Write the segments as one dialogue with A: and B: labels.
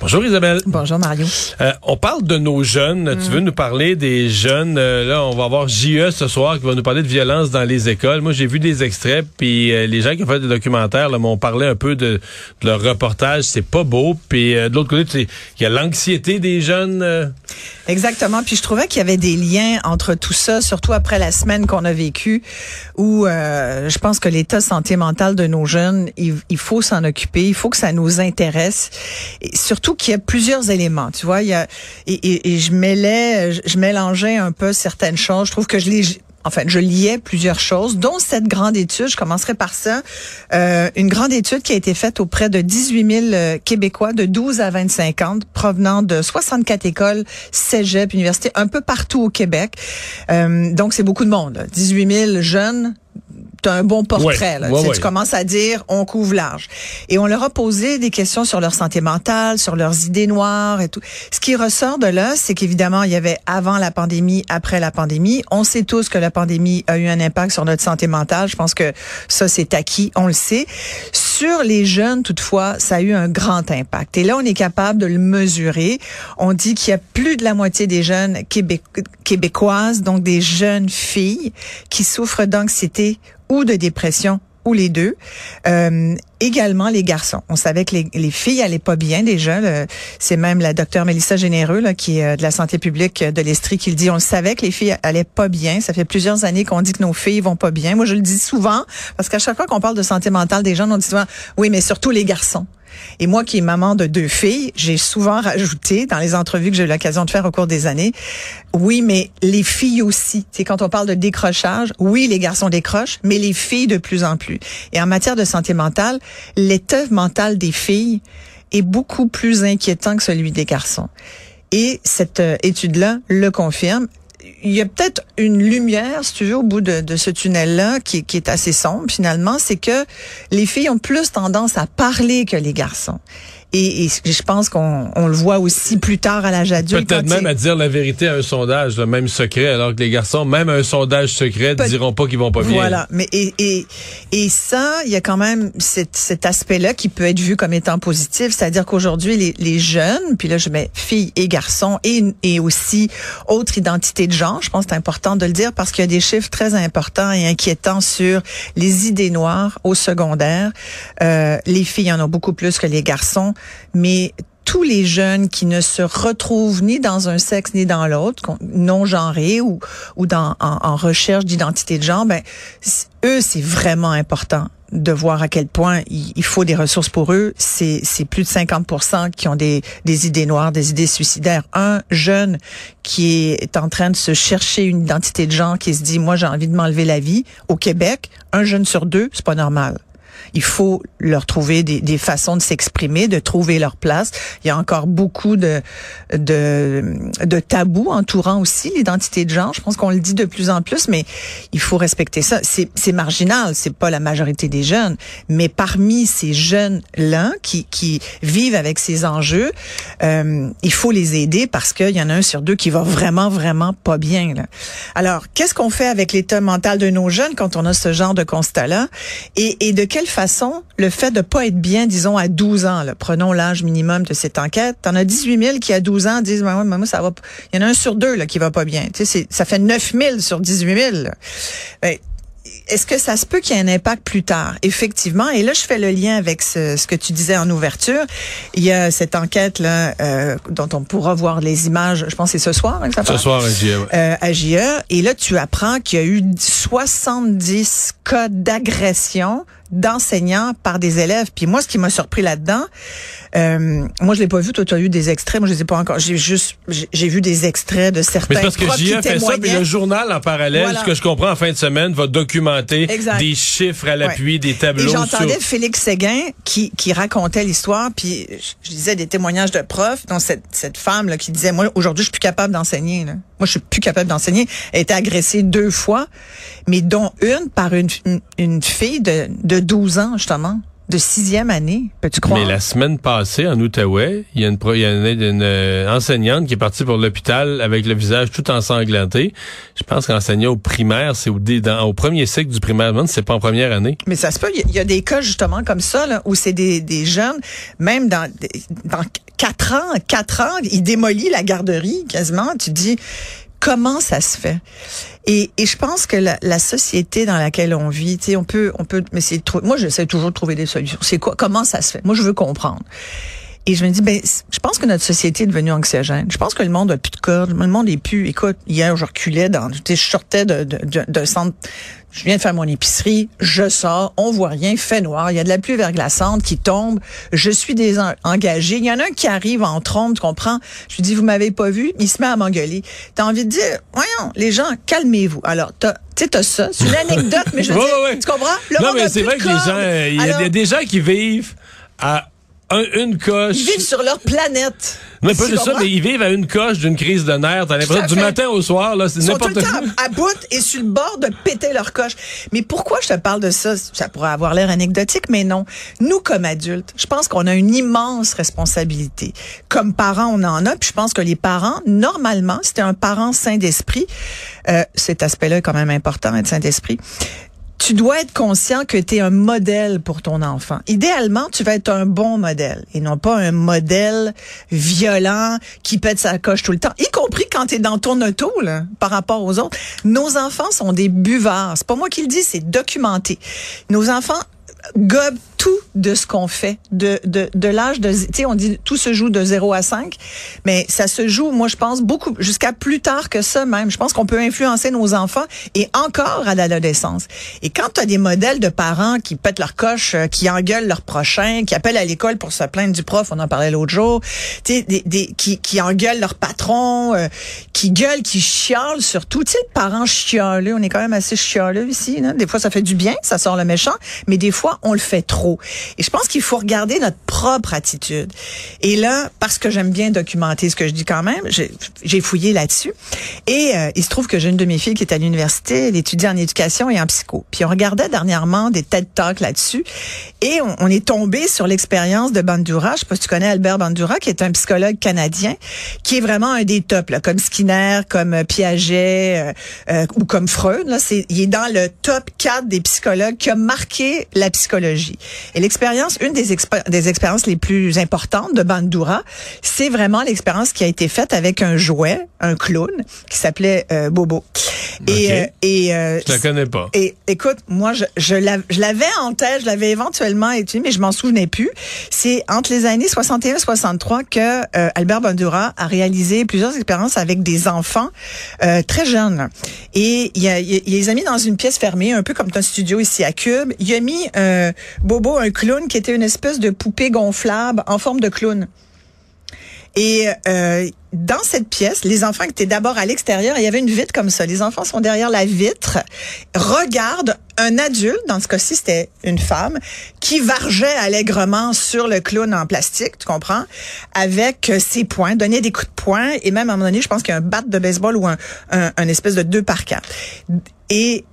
A: Bonjour Isabelle.
B: Bonjour, Mario.
A: Euh, on parle de nos jeunes. Tu veux nous parler des jeunes? Euh, là, on va avoir JE ce soir qui va nous parler de violence dans les écoles. Moi, j'ai vu des extraits, puis euh, les gens qui ont fait des documentaires là, m'ont parlé un peu de, de leur reportage. C'est pas beau. Puis euh, de l'autre côté, il y a l'anxiété des jeunes. euh,
B: Exactement. Puis je trouvais qu'il y avait des liens entre tout ça, surtout après la semaine qu'on a vécue, où euh, je pense que l'état santé mentale de nos jeunes, il, il faut s'en occuper, il faut que ça nous intéresse, et surtout qu'il y a plusieurs éléments. Tu vois, et, je mêlais, je, mélangeais un peu certaines choses. Je trouve que je les en je liais plusieurs choses, dont cette grande étude. Je commencerai par ça. Euh, une grande étude qui a été faite auprès de 18 000 euh, Québécois de 12 à 25 ans, provenant de 64 écoles, cégep, universités, un peu partout au Québec. Euh, donc, c'est beaucoup de monde. là. 18 000 jeunes tu as un bon portrait.
A: Ouais,
B: là.
A: ouais,
B: Tu sais,
A: ouais.
B: Tu commences à dire, on couvre large. Et on leur a posé des questions sur leur santé mentale, sur leurs idées noires et tout. Ce qui ressort de là, c'est qu'évidemment, il y avait avant la pandémie, après la pandémie. On sait tous que la pandémie a eu un impact sur notre santé mentale. Je pense que ça, c'est acquis, on le sait. Sur les jeunes, toutefois, ça a eu un grand impact. Et là, on est capable de le mesurer. On dit qu'il y a plus de la moitié des jeunes Québé- québécoises, donc des jeunes filles, qui souffrent d'anxiété ou de dépression ou les deux. Euh, également les garçons. On savait que les, les filles allaient pas bien déjà. là. C'est même la docteure Mélissa Généreux, là, qui est euh, de la santé publique euh, de l'Estrie, qui le dit. On le savait que les filles allaient pas bien. Ça fait plusieurs années qu'on dit que nos filles vont pas bien. Moi, je le dis souvent, parce qu'à chaque fois qu'on parle de santé mentale des jeunes, on dit souvent, oui, mais surtout les garçons. Et moi qui est maman de deux filles, j'ai souvent rajouté dans les entrevues que j'ai eu l'occasion de faire au cours des années, oui, mais les filles aussi. C'est quand on parle de décrochage, oui, les garçons décrochent, mais les filles de plus en plus. Et en matière de santé mentale, l'état mental des filles est beaucoup plus inquiétant que celui des garçons. Et cette euh, étude-là le confirme. Il y a peut-être une lumière, si tu veux, au bout de, ce tunnel-là, qui est assez sombre finalement, c'est que les filles ont plus tendance à parler que les garçons. Et, et je pense qu'on on le voit aussi plus tard à l'âge adulte.
A: Peut-être même à dire la vérité à un sondage, le même secret, alors que les garçons, même à un sondage secret,
B: Peut-
A: diront pas qu'ils vont pas bien.
B: Voilà, mais et, et, et ça, il y a quand même cet, cet aspect-là qui peut être vu comme étant positif, c'est-à-dire qu'aujourd'hui, les, les jeunes, puis là je mets filles et garçons, et, et aussi autre identité de genre, je pense que c'est important de le dire parce qu'il y a des chiffres très importants et inquiétants sur les idées noires au secondaire. Euh, les filles en ont beaucoup plus que les garçons, mais tous les jeunes qui ne se retrouvent ni dans un sexe ni dans l'autre, non genrés ou, ou dans, en, en recherche d'identité de genre, ben, eux, c'est vraiment important de voir à quel point il, il faut des ressources pour eux. C'est c'est plus de 50 qui ont des, des idées noires, des idées suicidaires. Un jeune qui est en train de se chercher une identité de genre, qui se dit, moi, j'ai envie de m'enlever la vie, au Québec, un jeune sur deux, c'est pas normal. Il faut leur trouver des, des façons de s'exprimer, de trouver leur place. Il y a encore beaucoup de, de, de tabous entourant aussi l'identité de genre. Je pense qu'on le dit de plus en plus, mais il faut respecter ça. C'est marginal, c'est pas la majorité des jeunes, mais parmi ces jeunes-là qui, qui vivent avec ces enjeux, euh, il faut les aider parce qu'il y en a un sur deux qui va vraiment, vraiment pas bien. Là. Alors, qu'est-ce qu'on fait avec l'état mental de nos jeunes quand on a ce genre de constat-là? Et, et de façon le fait de pas être bien, disons, à 12 ans, là, prenons l'âge minimum de cette enquête, t'en as 18 000 qui, à 12 ans, disent, ouais, mais moi, ça va. Il y en a un sur deux là, qui va pas bien. Tu sais, ça fait 9 000 sur 18 000. là. Ben, est-ce que ça se peut qu'il y ait un impact plus tard? Effectivement. Et là, je fais le lien avec ce, ce que tu disais en ouverture. Il y a cette enquête-là euh, dont on pourra voir les images, je pense que c'est ce soir hein, que ça
A: Ce soir, un JE, ouais.
B: euh, à JE. Et là, tu apprends qu'il y a eu 70 cas d'agression d'enseignants par des élèves. Puis moi, ce qui m'a surpris là-dedans, euh, moi, je l'ai pas vu. Toi, tu as eu des extraits. Moi, je les ai pas encore. J'ai juste, j'ai vu des extraits de certains
A: Mais parce que JE fait ça, puis le journal en parallèle,
B: Voilà.
A: ce que je comprends en fin de semaine, va documenter
B: Exact.
A: des chiffres à l'appui,
B: Ouais.
A: des tableaux
B: Et
A: sur...
B: j'entendais Félix Séguin qui, qui racontait l'histoire, puis je, je disais des témoignages de profs, dont cette, cette femme là, qui disait, moi, aujourd'hui, je suis plus capable d'enseigner. là. Moi, je suis plus capable d'enseigner. Elle a été agressée deux fois, mais dont une par une, une, une fille de, de 12 ans, justement. de sixième année, peux-tu croire?
A: Mais la semaine passée, en Outaouais, il y a une, il y a une, une, euh, enseignante qui est partie pour l'hôpital avec le visage tout ensanglanté. Je pense qu'enseigner au primaire, c'est au, dans, au premier cycle du primaire, c'est pas en première année.
B: Mais ça se peut. Il y, a des cas justement comme ça, là, où c'est des, des jeunes, même dans, dans quatre ans, quatre ans, ils démolissent la garderie quasiment. Tu dis, comment ça se fait? Et, et je pense que la, la, société dans laquelle on vit, tu sais, on peut, on peut, mais c'est moi j'essaie toujours de trouver des solutions. C'est quoi, comment ça se fait? Moi, je veux comprendre. Et je me dis, ben, je pense que notre société est devenue anxiogène. Je pense que le monde a plus de corde. Le monde est plus. Écoute, hier, je reculais dans, je sortais de, de, de, centre. Je viens de faire mon épicerie. Je sors. On voit rien. Fait noir. Il y a de la pluie verglaçante qui tombe. Je suis désengagée. Il y en a un qui arrive en trompe, tu comprends? Je lui dis, vous m'avez pas vu? Il se met à m'engueuler. T'as envie de dire, voyons, les gens, calmez-vous. Alors, t'as, tu sais, t'as ça. C'est une anecdote, mais je veux dire, tu comprends?
A: Le non, mais c'est vrai que les gens, il y a des gens qui vivent à une coche.
B: Ils vivent sur leur planète.
A: Mais pas juste ça, mais ils vivent à une coche d'une crise de nerfs. T'as l'impression du matin au soir, là, c'est n'importe
B: quoi. Ils à bout et sur le bord de péter leur coche. Mais pourquoi je te parle de ça? Ça pourrait avoir l'air anecdotique, mais non. Nous, comme adultes, je pense qu'on a une immense responsabilité. Comme parents, on en a, puis je pense que les parents, normalement, c'était un parent sain d'esprit, euh, cet aspect-là est quand même important, être sain d'esprit, tu dois être conscient que tu es un modèle pour ton enfant. Idéalement, tu vas être un bon modèle et non pas un modèle violent qui pète sa coche tout le temps, y compris quand tu es dans ton auto là, par rapport aux autres. Nos enfants sont des buvards. C'est pas moi qui le dis, c'est documenté. Nos enfants gobent tout de ce qu'on fait. De, de, de l'âge de... Tu sais, on dit tout se joue de 0 à 5, mais ça se joue, moi, je pense, beaucoup, jusqu'à plus tard que ça même. Je pense qu'on peut influencer nos enfants et encore à l'adolescence. Et quand tu as des modèles de parents qui pètent leur coche, euh, qui engueulent leur prochain, qui appellent à l'école pour se plaindre du prof, on en parlait l'autre jour, tu sais, des, des, qui, qui engueulent leur patron, euh, qui gueulent, qui chialent surtout. Tu sais, parents chialeux, on est quand même assez chialeux ici. Des fois, ça fait du bien, ça sort le méchant, mais des fois, on le fait trop. Et je pense qu'il faut regarder notre propre attitude. Et là, parce que j'aime bien documenter ce que je dis quand même, j'ai fouillé là-dessus. Et euh, il se trouve que j'ai une de mes filles qui est à l'université, elle étudie en éducation et en psycho. Puis on regardait dernièrement des TED Talks là-dessus. Et on, est tombé sur l'expérience de Bandura. Je sais pas si tu connais Albert Bandura, qui est un psychologue canadien, qui est vraiment un des tops, là, comme Skinner, comme Piaget euh, euh, ou comme Freud. Là, il est dans le top 4 des psychologues qui a marqué la psychologie. Et l'expérience, une des, des expériences les plus importantes de Bandura, c'est vraiment l'expérience qui a été faite avec un jouet, un clown, qui s'appelait euh, Bobo.
A: Et, euh, et euh, je la connais pas.
B: Et écoute, moi, je, je l'avais en tête, je l'avais éventuellement étudié, mais je m'en souvenais plus. C'est entre les années 61 et 63 que euh, Albert Bandura a réalisé plusieurs expériences avec des enfants très jeunes. Et il, a, il, les a mis dans une pièce fermée, un peu comme un studio ici à Cube. Il a mis Bobo, un clown, qui était une espèce de poupée gonflable en forme de clown. Et euh, dans cette pièce, les enfants étaient d'abord à l'extérieur. Il y avait une vitre comme ça. Les enfants sont derrière la vitre, regardent un adulte, dans ce cas-ci c'était une femme, qui vargeait allègrement sur le clown en plastique, tu comprends, avec ses poings, donnait des coups de poing, et même à un moment donné, je pense qu'il y a un bat de baseball ou un, un, espèce de deux par quatre. Et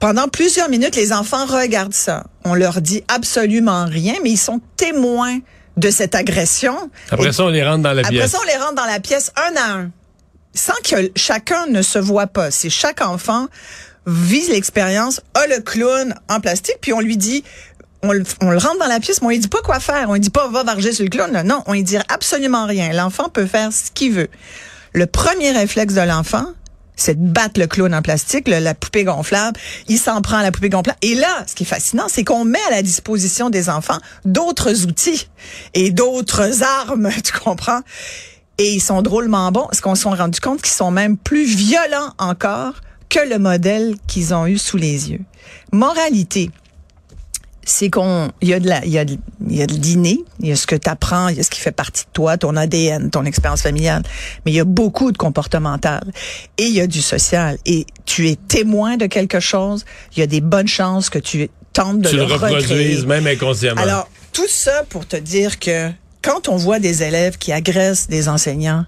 B: pendant plusieurs minutes, les enfants regardent ça. On leur dit absolument rien, mais ils sont témoins de cette agression.
A: Après ça, on les rentre dans la pièce.
B: Après ça, on les rentre dans la pièce un à un, sans que chacun ne se voit pas. C'est chaque enfant vise l'expérience, a le clown en plastique, puis on lui dit, on le, on le, rentre dans la pièce, mais on lui dit pas quoi faire. On lui dit pas va varger sur le clown. Non, on lui dit absolument rien. L'enfant peut faire ce qu'il veut. Le premier réflexe de l'enfant, c'est de battre le clown en plastique, la poupée gonflable. Il s'en prend à la poupée gonflable. Et là, ce qui est fascinant, c'est qu'on met à la disposition des enfants d'autres outils et d'autres armes, tu comprends? Et ils sont drôlement bons, parce qu'on s'est rendu compte qu'ils sont même plus violents encore que le modèle qu'ils ont eu sous les yeux. Moralité, c'est qu'on il y a de la il y a il y a de l'inné, il y a ce que tu apprends, il y a ce qui fait partie de toi, ton ADN, ton expérience familiale, mais il y a beaucoup de comportemental et il y a du social et tu es témoin de quelque chose, il y a des bonnes chances que tu tentes de
A: tu
B: le,
A: le reproduises même inconsciemment.
B: Alors, tout ça pour te dire que quand on voit des élèves qui agressent des enseignants,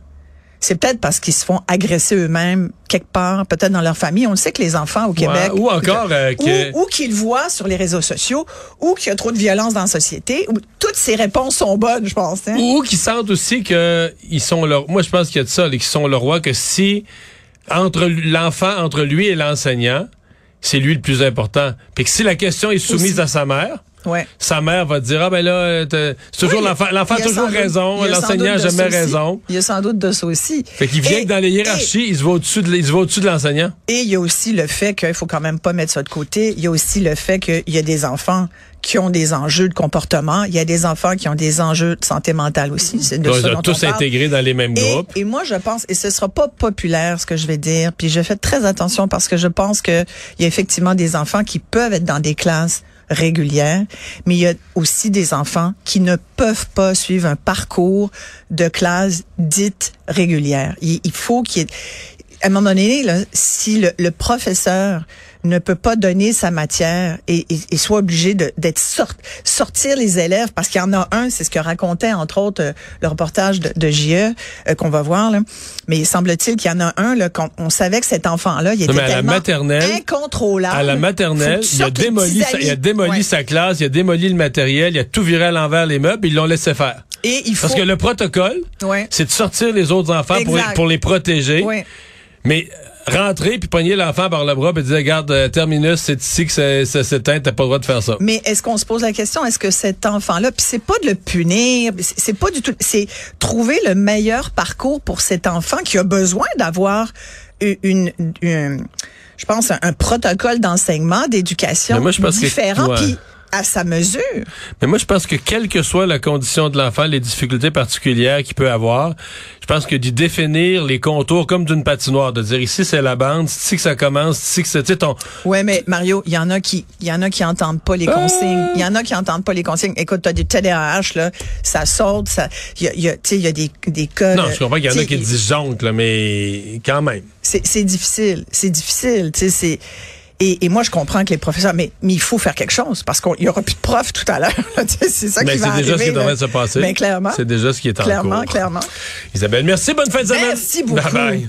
B: c'est peut-être parce qu'ils se font agresser eux-mêmes quelque part, peut-être dans leur famille. On le sait que les enfants au Québec,
A: ou encore euh, que...
B: ou, qu'ils voient sur les réseaux sociaux, ou qu'il y a trop de violence dans la société. Ou, toutes ces réponses sont bonnes, je pense. Hein?
A: Ou qu'ils sentent aussi que ils sont leur. Moi, je pense qu'il y a de ça, qu'ils sont le roi. Que si entre l'enfant, entre lui et l'enseignant, c'est lui le plus important. Puis que si la question est soumise à sa mère
B: Ouais.
A: Sa mère va dire ah ben là c'est toujours
B: Oui,
A: l'enfant l'enfant a toujours raison l'enseignant jamais raison.
B: Il y a sans doute de ça aussi.
A: Fait qu'il vient que dans les hiérarchies, il se va au-dessus de il se va au-dessus de l'enseignant.
B: Et il y a aussi le fait qu'il faut quand même pas mettre ça de côté. Il y a aussi le fait qu'il y a des enfants qui ont des enjeux de comportement. Il y a des enfants qui ont des enjeux de santé mentale aussi. C'est de ça dont
A: tous intégrés dans les mêmes
B: Et,
A: groupes.
B: et moi, je pense, et ce sera pas populaire ce que je vais dire, puis je fais très attention parce que je pense que il y a effectivement des enfants qui peuvent être dans des classes régulières, mais il y a aussi des enfants qui ne peuvent pas suivre un parcours de classe dite régulière. Il, il faut qu'il y ait, à un moment donné, là, si le, le professeur ne peut pas donner sa matière et, et, et soit obligé de- d'être sort, sortir les élèves parce qu'il y en a un, c'est ce que racontait entre autres euh, le reportage de, de JE euh, qu'on va voir là. Mais il semble-t-il qu'il y en a un là qu'on on savait que cet enfant-là, il était
A: mais à la
B: tellement
A: maternelle-
B: incontrôlable.
A: À la maternelle, il a démoli sa, il a démoli
B: Ouais.
A: sa classe, il a démoli le matériel, il a tout viré à l'envers les meubles, ils l'ont laissé faire.
B: Et il faut
A: Parce que le protocole,
B: Ouais.
A: c'est de sortir les autres enfants pour, pour les protéger.
B: Ouais.
A: Mais rentrer puis pogner l'enfant par le bras puis dire regarde euh, terminus c'est ici que ça, ça s'éteint t'as pas le droit de faire ça
B: Mais est-ce qu'on se pose la question, est-ce que cet enfant-là, puis c'est pas de le punir, c'est pas du tout, c'est trouver le meilleur parcours pour cet enfant qui a besoin d'avoir une, une- une- je pense, un, un protocole d'enseignement, d'éducation différent,
A: ouais.
B: puis à sa mesure.
A: mais moi je pense que quelle que soit la condition de l'enfant les difficultés particulières qu'il peut avoir je pense que d'y définir les contours comme d'une patinoire de dire ici c'est la bande ici que ça commence ici que c'est tu sais, ton
B: Ouais, mais Mario, il y en a qui, il y en a qui entendent pas les
A: Ah!
B: consignes. Il y en a qui entendent pas les consignes. Écoute, t'as des TDAH là, ça saute, ça, il y a, il y a- tu sais, il y a des des cas.
A: non je comprends qu'il y en a qui disjonctent là mais quand même
B: c'est c'est difficile, c'est difficile, tu sais, c'est et, et moi je comprends que les professeurs, mais, mais il faut faire quelque chose parce qu'il y aura plus de profs tout à l'heure. c'est ça qui va
A: c'est déjà ce qui est
B: arriver,
A: en train de se passer
B: Ben, clairement,
A: c'est déjà ce qui est en
B: clairement,
A: cours
B: clairement.
A: Isabelle merci bonne fin de semaine
B: Merci beaucoup.
A: bye bye